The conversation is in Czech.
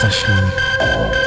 session.